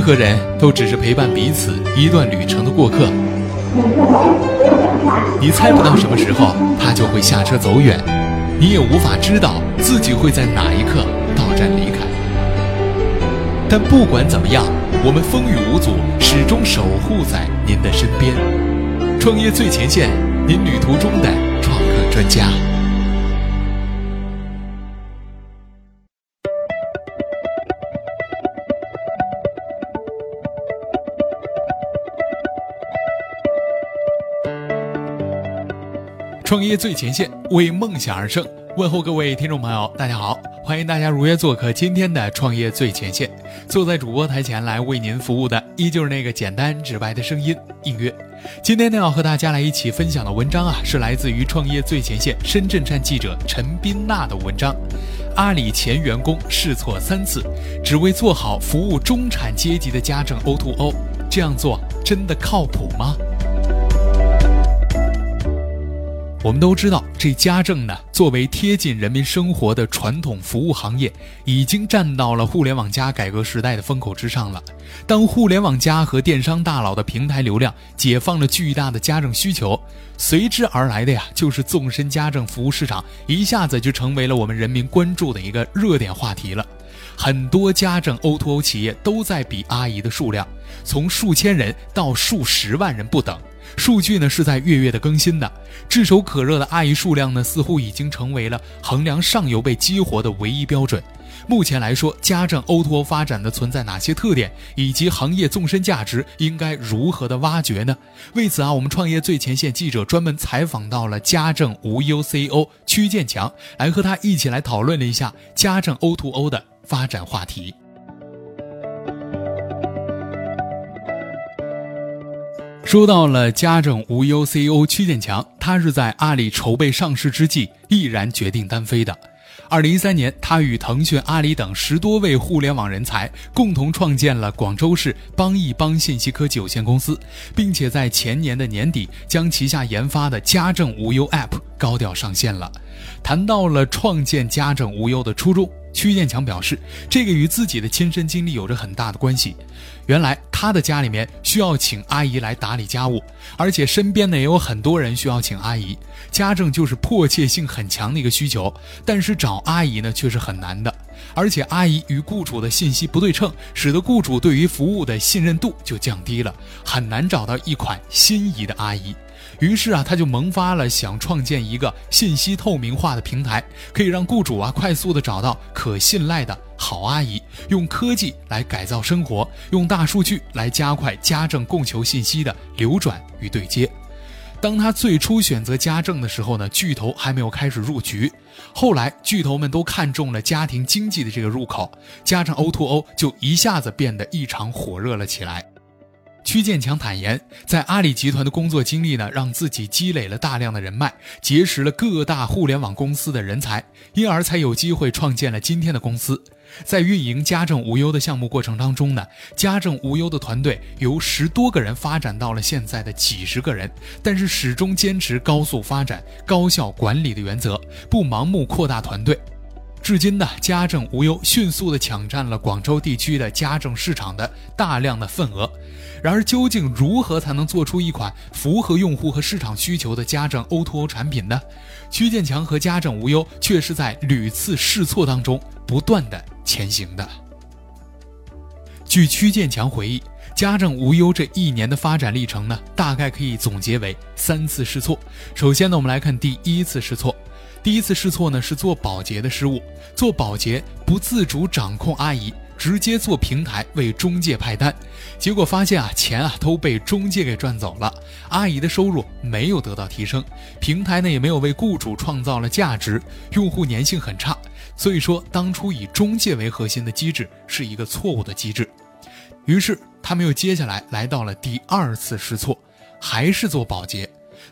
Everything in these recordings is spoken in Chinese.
任何人都只是陪伴彼此一段旅程的过客。你猜不到什么时候他就会下车走远，你也无法知道自己会在哪一刻到站离开。但不管怎么样，我们风雨无阻，始终守护在您的身边。创业最前线，您旅途中的创客专家。创业最前线，为梦想而生。问候各位听众朋友，大家好，欢迎大家如约做客今天的创业最前线。坐在主播台前来为您服务的，依旧是那个简单直白的声音应月。今天呢，要和大家来一起分享的文章啊，是来自于创业最前线深圳站记者陈斌娜的文章。阿里前员工试错三次，只为做好服务中产阶级的家政 O2O，这样做真的靠谱吗？我们都知道，这家政呢，作为贴近人民生活的传统服务行业，已经站到了互联网加改革时代的风口之上了。当互联网加和电商大佬的平台流量解放了巨大的家政需求，随之而来的呀，就是纵深家政服务市场一下子就成为了我们人民关注的一个热点话题了。很多家政 O2O 企业都在比阿姨的数量，从数千人到数十万人不等。数据呢是在月月的更新的，炙手可热的阿姨数量呢似乎已经成为了衡量上游被激活的唯一标准。目前来说，家政 O2O 发展的存在哪些特点，以及行业纵深价值应该如何的挖掘呢？为此啊，我们创业最前线记者专门采访到了家政无忧 CEO 曲建强，来和他一起来讨论了一下家政 O2O 的发展话题。说到了家政无忧 CEO 曲建强，他是在阿里筹备上市之际毅然决定单飞的。二零一三年，他与腾讯、阿里等十多位互联网人才共同创建了广州市邦益邦信息科技有限公司，并且在前年的年底将旗下研发的家政无忧 App 高调上线了。谈到了创建家政无忧的初衷。曲建强表示，这个与自己的亲身经历有着很大的关系。原来他的家里面需要请阿姨来打理家务，而且身边呢也有很多人需要请阿姨，家政就是迫切性很强的一个需求。但是找阿姨呢却是很难的，而且阿姨与雇主的信息不对称，使得雇主对于服务的信任度就降低了，很难找到一款心仪的阿姨。于是啊，他就萌发了想创建一个信息透明化的平台，可以让雇主啊快速的找到可信赖的好阿姨，用科技来改造生活，用大数据来加快家政供求信息的流转与对接。当他最初选择家政的时候呢，巨头还没有开始入局，后来巨头们都看中了家庭经济的这个入口，加上 O2O 就一下子变得异常火热了起来。曲建强坦言，在阿里集团的工作经历呢，让自己积累了大量的人脉，结识了各大互联网公司的人才，因而才有机会创建了今天的公司。在运营家政无忧的项目过程当中呢，家政无忧的团队由十多个人发展到了现在的几十个人，但是始终坚持高速发展、高效管理的原则，不盲目扩大团队。至今呢，家政无忧迅速地抢占了广州地区的家政市场的大量的份额。然而，究竟如何才能做出一款符合用户和市场需求的家政 O2O 产品呢？曲建强和家政无忧却是在屡次试错当中不断的前行的。据曲建强回忆，家政无忧这一年的发展历程呢，大概可以总结为三次试错。首先呢，我们来看第一次试错。第一次试错呢是做保洁的失误，做保洁不自主掌控阿姨。直接做平台为中介派单，结果发现啊，钱啊都被中介给赚走了，阿姨的收入没有得到提升，平台呢也没有为雇主创造了价值，用户粘性很差。所以说，当初以中介为核心的机制是一个错误的机制。于是他们又接下来来到了第二次试错，还是做保洁，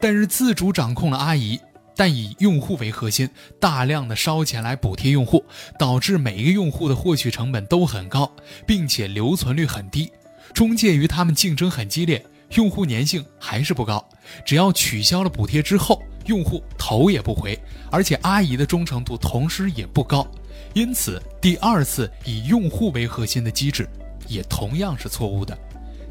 但是自主掌控了阿姨。但以用户为核心，大量的烧钱来补贴用户，导致每一个用户的获取成本都很高，并且留存率很低。中介与他们竞争很激烈，用户粘性还是不高。只要取消了补贴之后，用户头也不回，而且阿姨的忠诚度同时也不高。因此，第二次以用户为核心的机制也同样是错误的。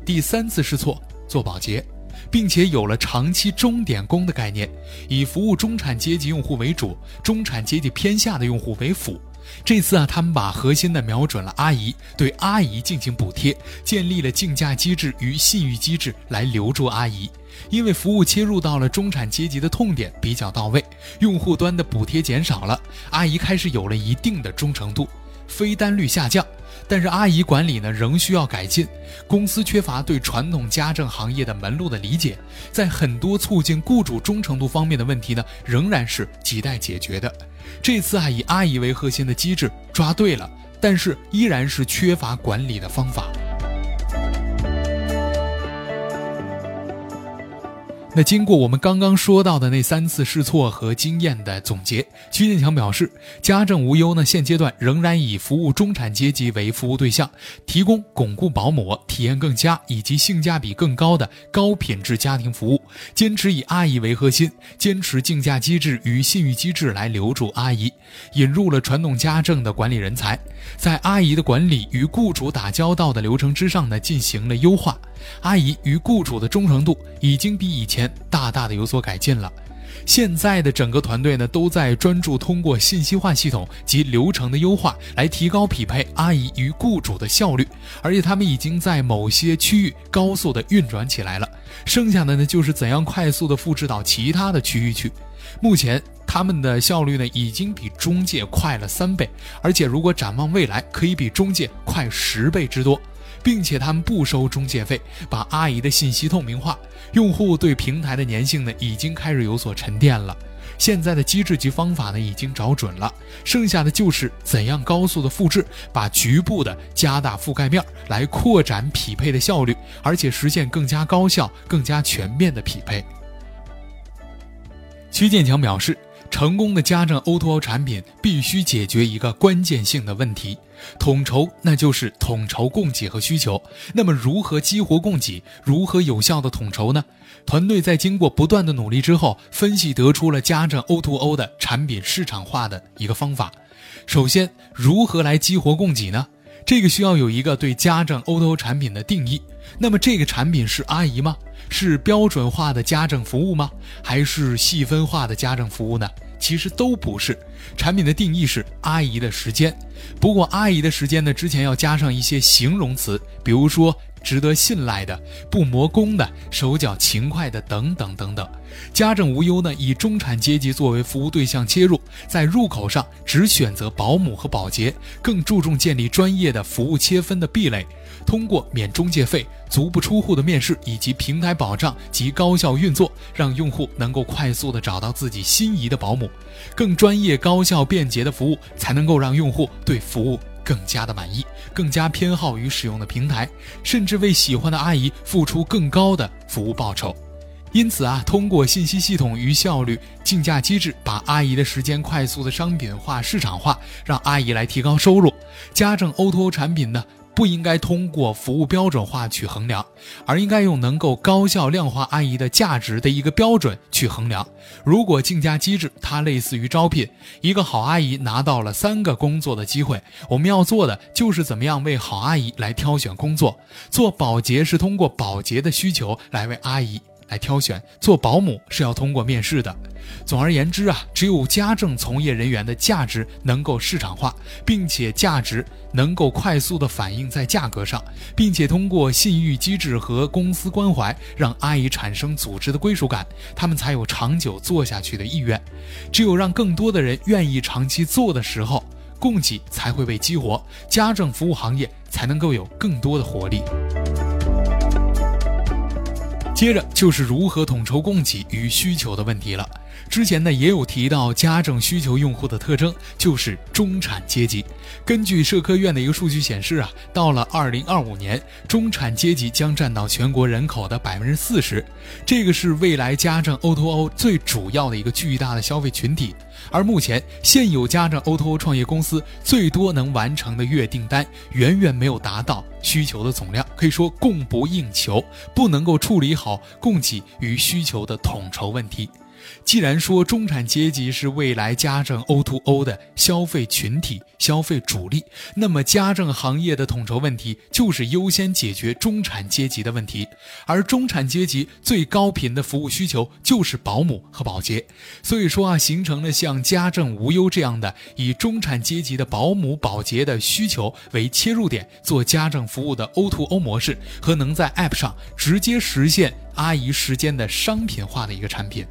第三次试错，做保洁，并且有了长期钟点工的概念，以服务中产阶级用户为主，中产阶级偏下的用户为辅。这次啊，他们把核心的瞄准了阿姨，对阿姨进行补贴，建立了竞价机制与信誉机制来留住阿姨。因为服务切入到了中产阶级的痛点比较到位，用户端的补贴减少了，阿姨开始有了一定的忠诚度，飞单率下降。但是阿姨管理呢仍需要改进，公司缺乏对传统家政行业的门路的理解，在很多促进雇主忠诚度方面的问题呢仍然是亟待解决的。这次啊以阿姨为核心的机制抓对了，但是依然是缺乏管理的方法。那经过我们刚刚说到的那三次试错和经验的总结，曲建强表示，家政无忧呢，现阶段仍然以服务中产阶级为服务对象，提供巩固保姆体验更佳以及性价比更高的高品质家庭服务，坚持以阿姨为核心，坚持竞价机制与信誉机制来留住阿姨，引入了传统家政的管理人才，在阿姨的管理与雇主打交道的流程之上呢，进行了优化。阿姨与雇主的忠诚度已经比以前大大的有所改进了。现在的整个团队呢，都在专注通过信息化系统及流程的优化，来提高匹配阿姨与雇主的效率。而且他们已经在某些区域高速的运转起来了。剩下的呢，就是怎样快速的复制到其他的区域去。目前他们的效率呢，已经比中介快了三倍，而且如果展望未来，可以比中介快十倍之多。并且他们不收中介费，把阿姨的信息透明化，用户对平台的粘性呢已经开始有所沉淀了。现在的机制及方法呢已经找准了，剩下的就是怎样高速的复制，把局部的加大覆盖面，来扩展匹配的效率，而且实现更加高效、更加全面的匹配。曲建强表示。成功的家政 O2O 产品必须解决一个关键性的问题：统筹，那就是统筹供给和需求。那么，如何激活供给？如何有效的统筹呢？团队在经过不断的努力之后，分析得出了家政 O2O 的产品市场化的一个方法。首先，如何来激活供给呢？这个需要有一个对家政 O2O 产品的定义。那么，这个产品是阿姨吗？是标准化的家政服务吗？还是细分化的家政服务呢？其实都不是。产品的定义是阿姨的时间，不过阿姨的时间呢，之前要加上一些形容词，比如说。值得信赖的、不磨工的、手脚勤快的等等等等。家政无忧呢，以中产阶级作为服务对象切入，在入口上只选择保姆和保洁，更注重建立专业的服务切分的壁垒。通过免中介费、足不出户的面试以及平台保障及高效运作，让用户能够快速的找到自己心仪的保姆。更专业、高效、便捷的服务，才能够让用户对服务。更加的满意，更加偏好于使用的平台，甚至为喜欢的阿姨付出更高的服务报酬。因此啊，通过信息系统与效率竞价机制，把阿姨的时间快速的商品化、市场化，让阿姨来提高收入。家政 O2O 产品呢？不应该通过服务标准化去衡量，而应该用能够高效量化阿姨的价值的一个标准去衡量。如果竞价机制它类似于招聘，一个好阿姨拿到了三个工作的机会，我们要做的就是怎么样为好阿姨来挑选工作。做保洁是通过保洁的需求来为阿姨。来挑选做保姆是要通过面试的。总而言之啊，只有家政从业人员的价值能够市场化，并且价值能够快速的反映在价格上，并且通过信誉机制和公司关怀，让阿姨产生组织的归属感，他们才有长久做下去的意愿。只有让更多的人愿意长期做的时候，供给才会被激活，家政服务行业才能够有更多的活力。接着就是如何统筹供给与需求的问题了。之前呢也有提到，家政需求用户的特征就是中产阶级。根据社科院的一个数据显示啊，到了二零二五年，中产阶级将占到全国人口的百分之四十，这个是未来家政 O2O 最主要的一个巨大的消费群体。而目前现有家政 O2O 创业公司最多能完成的月订单，远远没有达到需求的总量，可以说供不应求，不能够处理好供给与需求的统筹问题。既然说中产阶级是未来家政 O2O 的消费群体、消费主力，那么家政行业的统筹问题就是优先解决中产阶级的问题。而中产阶级最高频的服务需求就是保姆和保洁，所以说啊，形成了像家政无忧这样的以中产阶级的保姆、保洁的需求为切入点做家政服务的 O2O 模式，和能在 App 上直接实现阿姨时间的商品化的一个产品。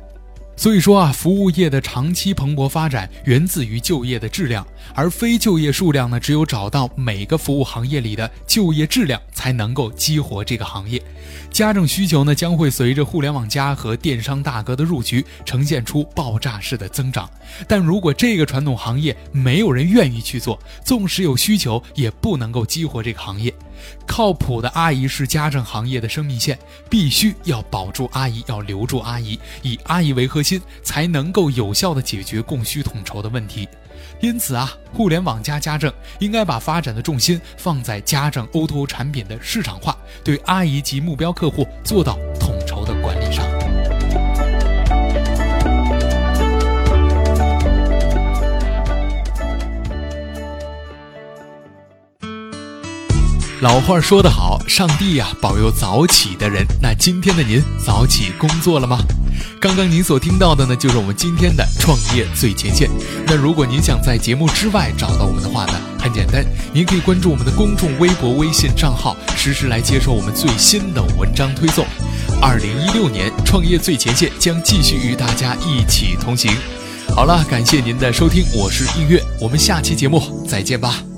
所以说啊，服务业的长期蓬勃发展源自于就业的质量，而非就业数量呢，只有找到每个服务行业里的就业质量，才能够激活这个行业。家政需求呢，将会随着互联网加和电商大哥的入局，呈现出爆炸式的增长。但如果这个传统行业没有人愿意去做，纵使有需求，也不能够激活这个行业。靠谱的阿姨是家政行业的生命线，必须要保住阿姨，要留住阿姨，以阿姨为核心，才能够有效的解决供需统筹的问题。因此啊，互联网加家政应该把发展的重心放在家政 O2O 产品的市场化，对阿姨及目标客户做到老话说得好，上帝呀保佑早起的人。那今天的您早起工作了吗？刚刚您所听到的呢，就是我们今天的创业最前线。那如果您想在节目之外找到我们的话呢，很简单，您可以关注我们的公众微博、微信账号，实时来接受我们最新的文章推送。二零一六年，创业最前线将继续与大家一起同行。好了，感谢您的收听，我是映月，我们下期节目再见吧。